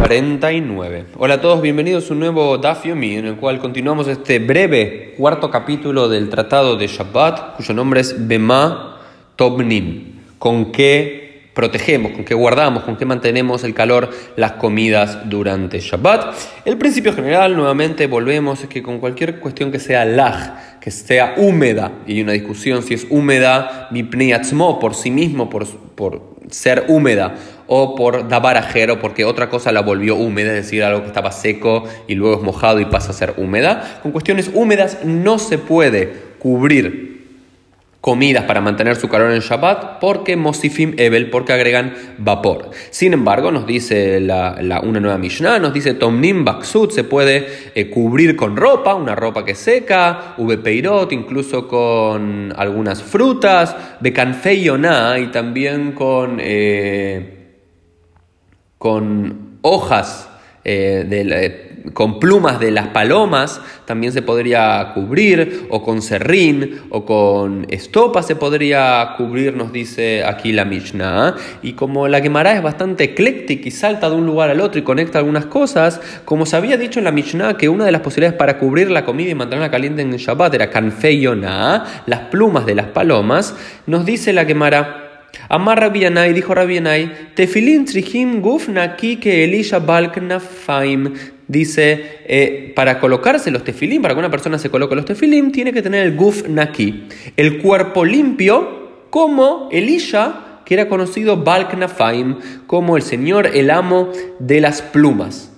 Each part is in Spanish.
49. Hola a todos, bienvenidos a un nuevo Daf Yomi en el cual continuamos este breve cuarto capítulo del Tratado de Shabbat, cuyo nombre es Bema Tobnim. ¿Con qué protegemos, con qué guardamos, con qué mantenemos el calor, las comidas durante Shabbat? El principio general, nuevamente volvemos, es que con cualquier cuestión que sea laj, que sea húmeda, y hay una discusión si es húmeda, atzmo, por sí mismo, por, por ser húmeda, o por dabarajero, porque otra cosa la volvió húmeda, es decir, algo que estaba seco y luego es mojado y pasa a ser húmeda. Con cuestiones húmedas no se puede cubrir comidas para mantener su calor en Shabbat porque Mosifim Ebel, porque agregan vapor. Sin embargo, nos dice la, una nueva Mishnah, nos dice Tomnim Baksut, se puede eh, cubrir con ropa, una ropa que seca, Peirot, incluso con algunas frutas, Becanfeyona y también con, eh, con hojas eh, de, con plumas de las palomas también se podría cubrir, o con serrín, o con estopa se podría cubrir, nos dice aquí la Mishnah. Y como la Gemara es bastante ecléctica y salta de un lugar al otro y conecta algunas cosas, como se había dicho en la Mishnah que una de las posibilidades para cubrir la comida y mantenerla caliente en el Shabbat era canfeyona, las plumas de las palomas, nos dice la Gemara. Amar Rabianai, dijo Rabianai, Tefilin trihim gufna que Elisha faim dice, eh, para colocarse los tefilín, para que una persona se coloque los tefilín, tiene que tener el guf naki, el cuerpo limpio, como Elisha, que era conocido Balk Nafaim, como el señor, el amo de las plumas.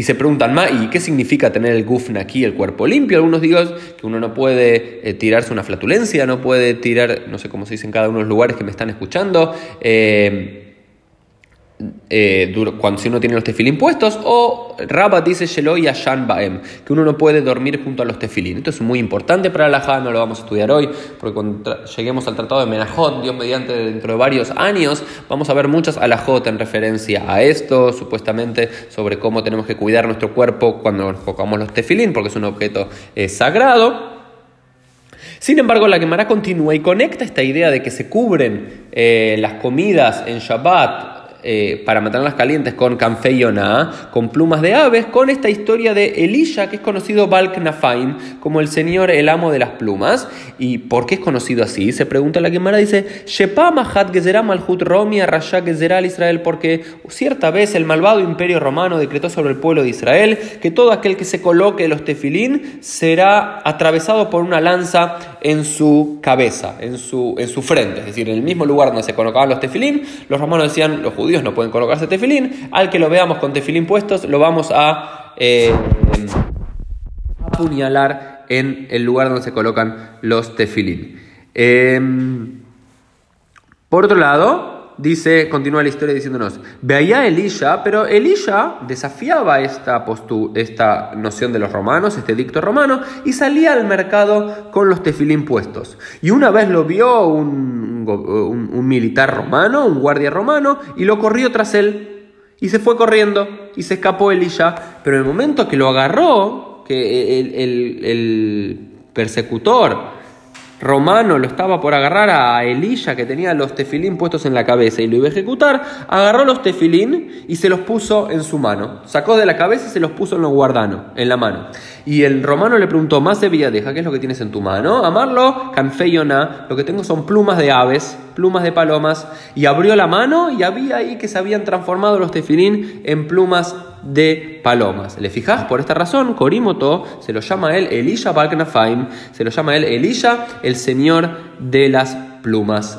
Y se preguntan, ¿y qué significa tener el guf naki, el cuerpo limpio? Algunos digan que uno no puede eh, tirarse una flatulencia, no puede tirar, no sé cómo se dice en cada uno de los lugares que me están escuchando, eh, eh, cuando si uno tiene los tefilín puestos, o Rabat dice Shelo y Ashan Baem, que uno no puede dormir junto a los tefilín. Esto es muy importante para la no lo vamos a estudiar hoy, porque cuando lleguemos al tratado de Menajot, Dios mediante dentro de varios años, vamos a ver muchas alajot en referencia a esto, supuestamente sobre cómo tenemos que cuidar nuestro cuerpo cuando nos los tefilín, porque es un objeto eh, sagrado. Sin embargo, la Gemara continúa y conecta esta idea de que se cubren eh, las comidas en Shabbat eh, para mantenerlas calientes con canfeyona, con plumas de aves, con esta historia de Elisha, que es conocido Balk Nafaim, como el señor, el amo de las plumas. ¿Y por qué es conocido así? Se pregunta la Gemara, dice, Shepa Mahat Gezerá Malhut Romi Rasha Gezerá Israel, porque cierta vez el malvado imperio romano decretó sobre el pueblo de Israel que todo aquel que se coloque los tefilín será atravesado por una lanza en su cabeza, en su, en su frente, es decir, en el mismo lugar donde se colocaban los tefilín, los romanos decían, los judíos, no pueden colocarse tefilín, al que lo veamos con tefilín puestos lo vamos a eh, apuñalar en el lugar donde se colocan los tefilín. Em, por otro lado, dice, continúa la historia diciéndonos, veía Elisha, pero Elisha desafiaba esta, esta noción de los romanos, este dicto romano, y salía al mercado con los tefilín puestos. Y una vez lo vio un, un, militar romano, un guardia romano, y lo corrió tras él. Y se fue corriendo y se escapó Elisha, pero en el momento que lo agarró, que el, el, el persecutor romano lo estaba por agarrar a Elisha que tenía los tefilín puestos en la cabeza y lo iba a ejecutar, agarró los tefilín y se los puso en su mano. Sacó de la cabeza y se los puso en los guardanos, en la mano. Y el romano le preguntó, más de deja, ¿qué es lo que tienes en tu mano? Amarlo, canfeyona, lo que tengo son plumas de aves, plumas de palomas. Y abrió la mano y había ahí que se habían transformado los tefilín en plumas de palomas. ¿Le fijas? Por esta razón, Corimoto se lo llama él Elisha Balknafaim, se lo llama él Elisha, el señor de las plumas.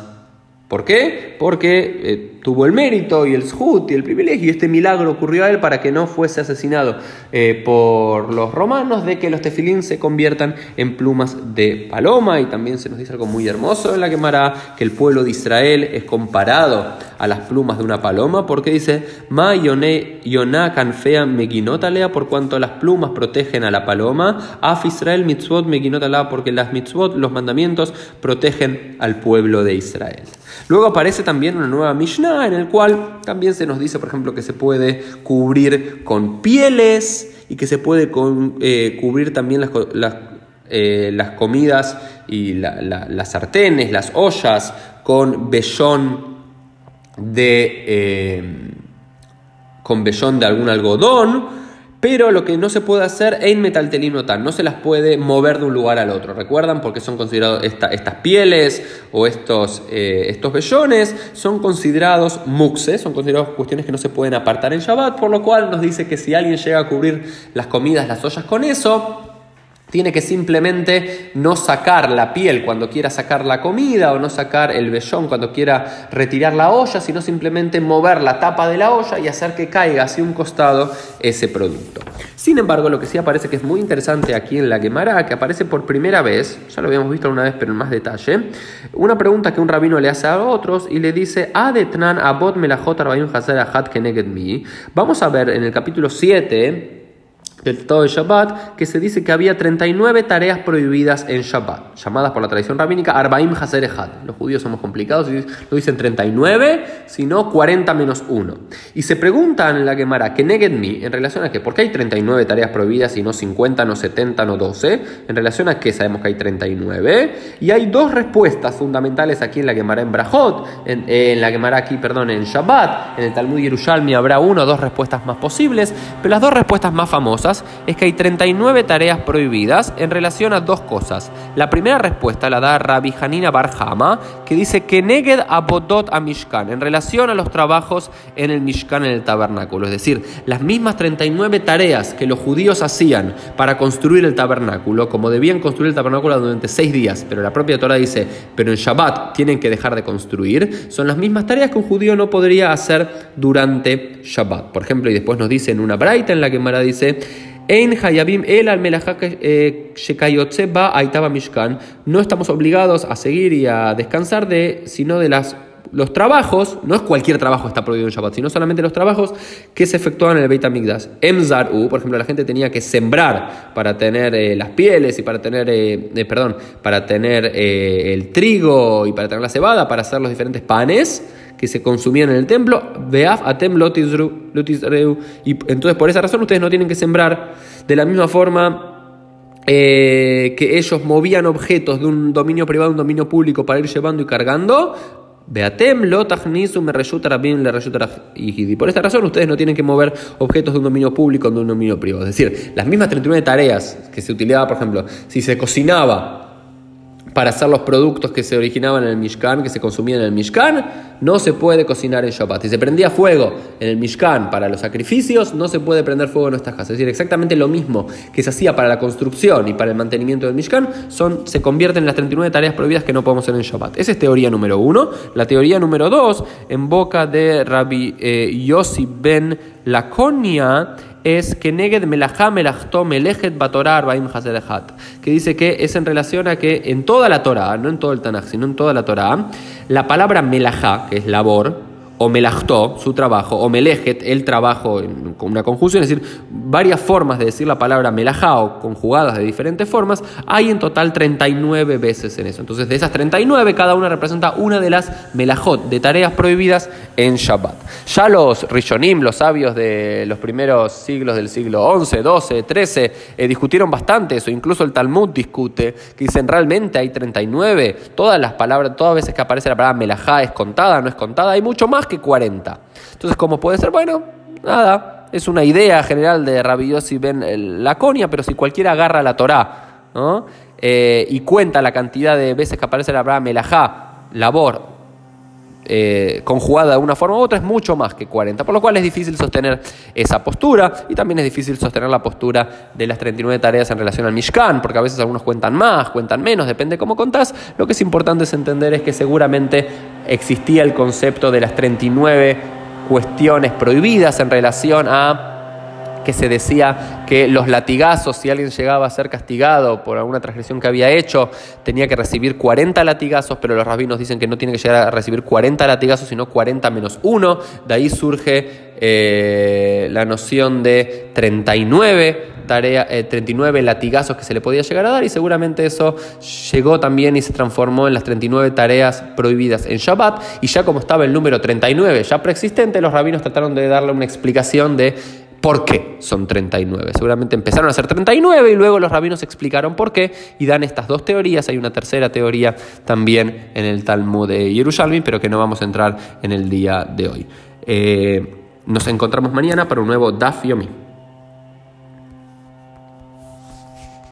¿Por qué? Porque eh, tuvo el mérito y el zhut y el privilegio, y este milagro ocurrió a él para que no fuese asesinado eh, por los romanos, de que los tefilín se conviertan en plumas de paloma, y también se nos dice algo muy hermoso en la quemará, que el pueblo de Israel es comparado a las plumas de una paloma, porque dice, Ma yoná canfea meginotalea, por cuanto las plumas protegen a la paloma, af Israel mitzvot meginotalea, porque las mitzvot, los mandamientos, protegen al pueblo de Israel. Luego aparece también una nueva Mishnah, en el cual también se nos dice, por ejemplo, que se puede cubrir con pieles y que se puede eh, cubrir también las, eh, comidas y las sartenes, las ollas con vellón de... Eh, con vellón de algún algodón, pero lo que no se puede hacer, en metaltelinotan, no se las puede mover de un lugar al otro. ¿Recuerdan? Porque son considerados estas pieles o estos, eh, estos vellones, son considerados muxes, son considerados cuestiones que no se pueden apartar en Shabbat, por lo cual nos dice que si alguien llega a cubrir las comidas, las ollas con eso, tiene que simplemente no sacar la piel cuando quiera sacar la comida o no sacar el vellón cuando quiera retirar la olla, sino simplemente mover la tapa de la olla y hacer que caiga hacia un costado ese producto. Sin embargo, lo que sí aparece que es muy interesante aquí en la Gemara, que aparece por primera vez, ya lo habíamos visto alguna vez pero en más detalle, una pregunta que un rabino le hace a otros y le dice, Adetnan abot melachot mi. Vamos a ver en el capítulo 7 del Tratado de Shabbat, que se dice que había 39 tareas prohibidas en Shabbat, llamadas por la tradición rabínica Arbaim Haser Los judíos somos complicados y no dicen 39, sino 40 menos 1. Y se preguntan en la Gemara, que neged mi, en relación a qué, ¿por qué hay 39 tareas prohibidas y no 50, no 70, no 12? En relación a qué sabemos que hay 39. Y hay dos respuestas fundamentales aquí en la Gemara en Brajot, en, en la Gemara aquí, perdón, en Shabbat, en el Talmud Yerushalmi habrá uno o dos respuestas más posibles, pero las dos respuestas más famosas es que hay 39 tareas prohibidas en relación a dos cosas. La primera respuesta la da Rabbi Hanina Barhama, que dice que neged abodot a Mishkan, en relación a los trabajos en el Mishkan, en el tabernáculo. Es decir, las mismas 39 tareas que los judíos hacían para construir el tabernáculo, como debían construir el tabernáculo durante seis días, pero la propia Torah dice, pero en Shabbat tienen que dejar de construir, son las mismas tareas que un judío no podría hacer durante Shabbat. Por ejemplo, y después nos dice en una braita en la que Mara dice, el al Mishkan. No estamos obligados a seguir y a descansar de, sino de las los trabajos, no es cualquier trabajo está prohibido en Shabbat, sino solamente los trabajos que se efectúan en el Beit HaMikdash. Emzaru, por ejemplo, la gente tenía que sembrar para tener eh, las pieles y para tener, eh, eh, perdón, para tener el trigo y para tener la cebada, para hacer los diferentes panes que se consumían en el templo, Beaf atem lotisreu. Y entonces por esa razón ustedes no tienen que sembrar de la misma forma que ellos movían objetos de un dominio privado a un dominio público para ir llevando y cargando. Beatem lo me y por esta razón ustedes no tienen que mover objetos de un dominio público a un dominio privado. Es decir, las mismas 39 tareas que se utilizaban, por ejemplo, si se cocinaba para hacer los productos que se originaban en el Mishkan, que se consumían en el Mishkan, no se puede cocinar en Shabbat. Si se prendía fuego en el Mishkan para los sacrificios, no se puede prender fuego en nuestras casas. Es decir, exactamente lo mismo que se hacía para la construcción y para el mantenimiento del Mishkan, son, se convierten en las 39 tareas prohibidas que no podemos hacer en Shabbat. Esa es teoría número uno. La teoría número dos, en boca de Rabbi eh, Yossi ben Laconia, es que neged melachá melachto melejet batorar baim que dice que es en relación a que en toda la Torah, no en todo el Tanakh, sino en toda la Torah, la palabra melajá, que es labor, o melachtó, su trabajo, o melejet, el trabajo, con una conjunción, es decir, varias formas de decir la palabra melajá o conjugadas de diferentes formas, hay en total 39 veces en eso. Entonces, de esas 39, cada una representa una de las melajot, de tareas prohibidas en Shabbat. Ya los Rishonim, los sabios de los primeros siglos del siglo 11, 12, 13, discutieron bastante eso, incluso el Talmud discute, que dicen realmente hay 39, todas las palabras, todas veces que aparece la palabra melajá es contada, no es contada, hay mucho más que 40. Entonces, ¿cómo puede ser? Bueno, nada, es una idea general de Rabbi Yossi Ben Laconia, pero si cualquiera agarra la Torá eh, y cuenta la cantidad de veces que aparece la palabra melajá, labor, eh, conjugada de una forma u otra es mucho más que 40, por lo cual es difícil sostener esa postura y también es difícil sostener la postura de las 39 tareas en relación al Mishkan, porque a veces algunos cuentan más, cuentan menos, depende cómo contás. Lo que es importante es entender es que seguramente existía el concepto de las 39 cuestiones prohibidas en relación a que se decía que los latigazos, si alguien llegaba a ser castigado por alguna transgresión que había hecho, tenía que recibir 40 latigazos, pero los rabinos dicen que no tiene que llegar a recibir 40 latigazos, sino 40 menos 1. De ahí surge eh, la noción de 39 tarea, 39 eh, latigazos que se le podía llegar a dar y seguramente eso llegó también y se transformó en las 39 tareas prohibidas en Shabbat y ya como estaba el número 39 ya preexistente, los rabinos trataron de darle una explicación de por qué son 39. Seguramente empezaron a ser 39 y luego los rabinos explicaron por qué y dan estas dos teorías. Hay una tercera teoría también en el Talmud de Jerusalén, pero que no vamos a entrar en el día de hoy. Eh, Nos encontramos mañana para un nuevo Daf Yomi.